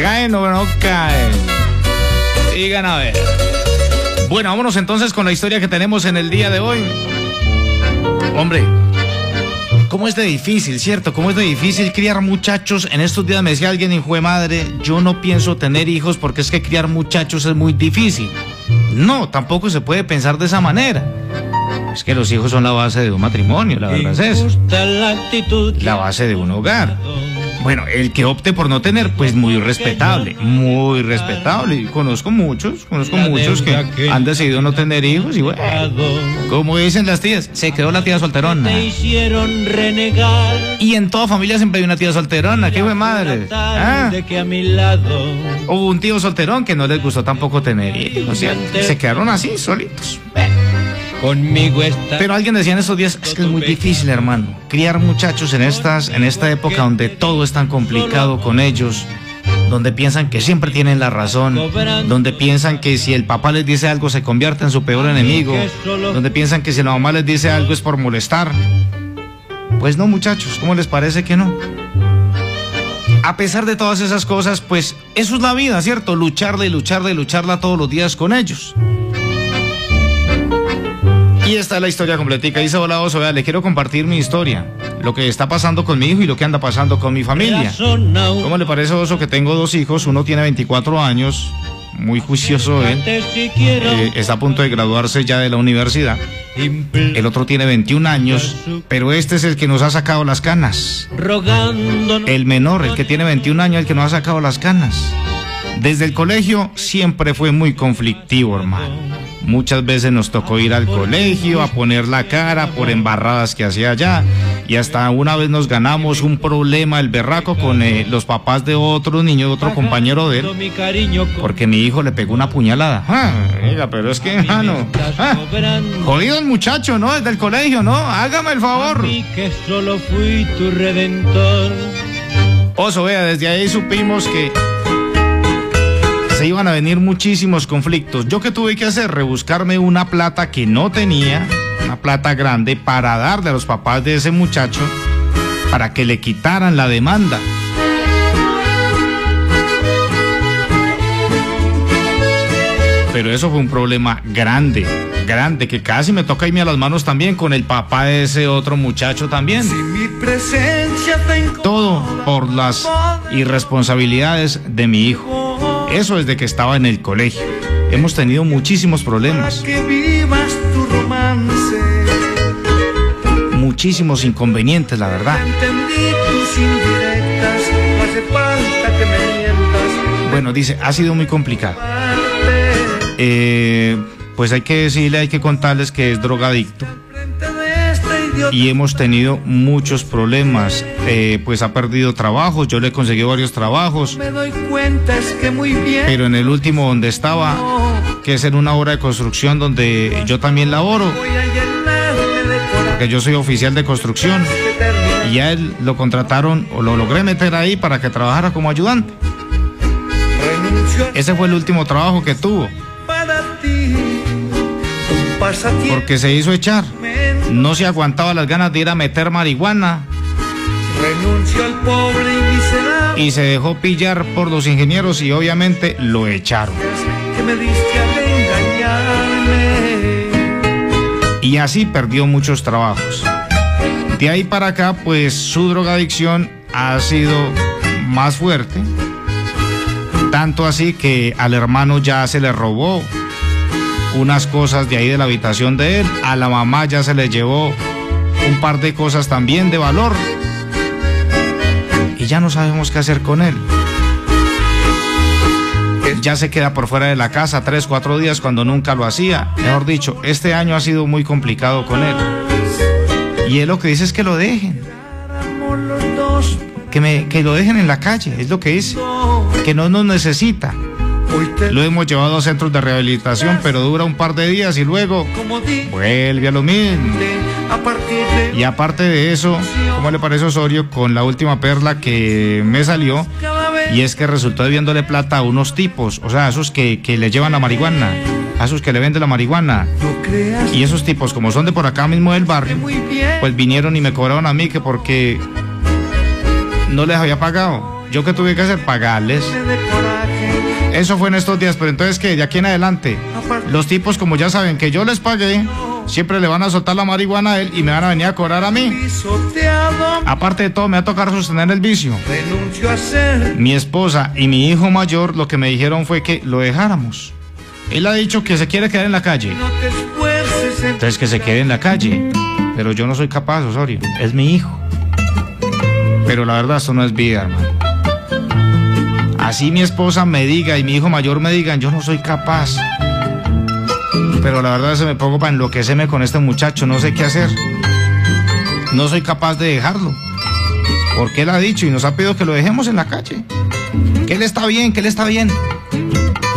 ¿Caen o no caen? Digan a ver. Bueno, vámonos entonces con la historia que tenemos en el día de hoy. Hombre, ¿cómo es de difícil, cierto? ¿Cómo es de difícil criar muchachos? En estos días me decía alguien, hijo de madre, yo no pienso tener hijos porque es que criar muchachos es muy difícil. No, tampoco se puede pensar de esa manera. Es que los hijos son la base de un matrimonio, la verdad es eso. La base de un hogar. Bueno, el que opte por no tener, pues muy respetable, muy respetable. Y conozco muchos, conozco muchos que han decidido no tener hijos y bueno, como dicen las tías, se quedó la tía solterona. Y en toda familia siempre hay una tía solterona, qué fue madre. ¿Ah? Hubo un tío solterón que no les gustó tampoco tener hijos, se quedaron así, solitos. Conmigo está. Pero alguien decía en estos días, es que es muy difícil, hermano, criar muchachos en estas, en esta época donde todo es tan complicado con ellos, donde piensan que siempre tienen la razón, donde piensan que si el papá les dice algo se convierte en su peor enemigo, donde piensan que si la mamá les dice algo es por molestar. Pues no, muchachos, ¿cómo les parece que no? A pesar de todas esas cosas, pues eso es la vida, ¿cierto? Lucharla y lucharla y lucharla todos los días con ellos. Y esta es la historia completica. Dice, hola Oso, vea, le quiero compartir mi historia. Lo que está pasando con mi hijo y lo que anda pasando con mi familia. ¿Cómo le parece, Oso, que tengo dos hijos? Uno tiene 24 años, muy juicioso él. Eh, está a punto de graduarse ya de la universidad. El otro tiene 21 años, pero este es el que nos ha sacado las canas. El menor, el que tiene 21 años, el que nos ha sacado las canas. Desde el colegio siempre fue muy conflictivo, hermano. Muchas veces nos tocó ir al colegio a poner la cara por embarradas que hacía allá. Y hasta una vez nos ganamos un problema, el berraco, con eh, los papás de otro niño, de otro compañero de él. Porque mi hijo le pegó una puñalada. Ah, pero es que, ah, no. Ah, jodido el muchacho, ¿no? Desde el colegio, ¿no? Hágame el favor. que solo fui tu redentor. Oso, vea, desde ahí supimos que se iban a venir muchísimos conflictos. ¿Yo qué tuve que hacer? Rebuscarme una plata que no tenía, una plata grande, para darle a los papás de ese muchacho para que le quitaran la demanda. Pero eso fue un problema grande, grande, que casi me toca irme a las manos también con el papá de ese otro muchacho también. Todo por las irresponsabilidades de mi hijo. Eso desde que estaba en el colegio. Hemos tenido muchísimos problemas. Muchísimos inconvenientes, la verdad. Bueno, dice, ha sido muy complicado. Eh, pues hay que decirle, hay que contarles que es drogadicto y hemos tenido muchos problemas. Eh, pues ha perdido trabajos, yo le he conseguido varios trabajos. Pero en el último donde estaba, que es en una obra de construcción donde yo también laboro, porque yo soy oficial de construcción, y a él lo contrataron o lo logré meter ahí para que trabajara como ayudante. Ese fue el último trabajo que tuvo. Porque se hizo echar no se aguantaba las ganas de ir a meter marihuana. Renunció al pobre y miserable. Y se dejó pillar por los ingenieros y obviamente lo echaron. Y así perdió muchos trabajos. De ahí para acá, pues su drogadicción ha sido más fuerte. Tanto así que al hermano ya se le robó unas cosas de ahí de la habitación de él. A la mamá ya se le llevó un par de cosas también de valor. Y ya no sabemos qué hacer con él. Ya se queda por fuera de la casa tres, cuatro días cuando nunca lo hacía. Mejor dicho, este año ha sido muy complicado con él. Y él lo que dice es que lo dejen. Que, me, que lo dejen en la calle, es lo que dice. Que no nos necesita. Lo hemos llevado a centros de rehabilitación, pero dura un par de días y luego vuelve a lo mismo. Y aparte de eso, ¿cómo le parece Osorio con la última perla que me salió? Y es que resultó debiéndole plata a unos tipos, o sea, a esos que, que le llevan la marihuana, a esos que le venden la marihuana. Y esos tipos, como son de por acá mismo del barrio, pues vinieron y me cobraron a mí que porque no les había pagado. ¿Yo qué tuve que hacer? Pagarles. Eso fue en estos días, pero entonces que de aquí en adelante, los tipos como ya saben que yo les pagué, siempre le van a soltar la marihuana a él y me van a venir a cobrar a mí. Aparte de todo, me va a tocar sostener el vicio. Mi esposa y mi hijo mayor lo que me dijeron fue que lo dejáramos. Él ha dicho que se quiere quedar en la calle. Entonces que se quede en la calle. Pero yo no soy capaz, Osorio. Es mi hijo. Pero la verdad, esto no es vida, hermano. Así mi esposa me diga y mi hijo mayor me digan, yo no soy capaz. Pero la verdad se me pongo para enloquecerme con este muchacho, no sé qué hacer. No soy capaz de dejarlo. Porque él ha dicho y nos ha pedido que lo dejemos en la calle. Que él está bien, que él está bien.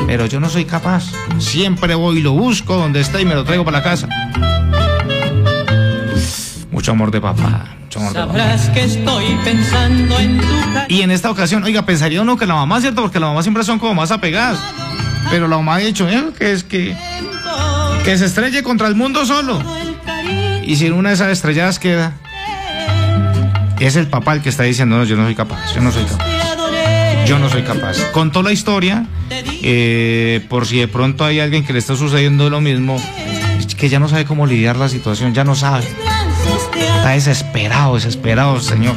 Pero yo no soy capaz. Siempre voy y lo busco donde está y me lo traigo para la casa. Mucho amor de papá. Papá. que estoy pensando en tu Y en esta ocasión, oiga, pensaría uno que la mamá, ¿cierto? Porque la mamá siempre son como más apegadas. Pero la mamá ha dicho, ¿eh? Que es que. Que se estrelle contra el mundo solo. Y si en una de esas estrelladas queda. Es el papá el que está diciendo, no, yo no soy capaz, yo no soy capaz. Yo no soy capaz. Contó la historia, eh, por si de pronto hay alguien que le está sucediendo lo mismo, que ya no sabe cómo lidiar la situación, ya no sabe. Está desesperado, desesperado, señor.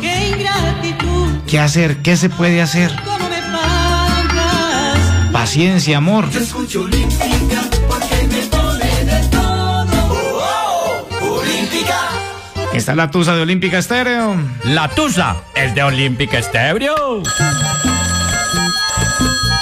¿Qué hacer? ¿Qué se puede hacer? Paciencia, amor. Está la tusa de Olímpica Estéreo. La tusa es de Olímpica Estéreo.